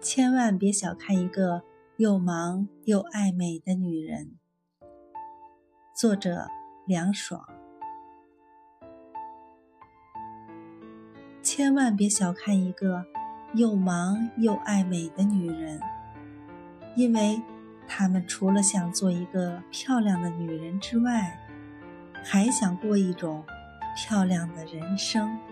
千万别小看一个又忙又爱美的女人。作者凉爽。千万别小看一个又忙又爱美的女人因为她们除了想做一个漂亮的女人之外还想过一种漂亮的人生。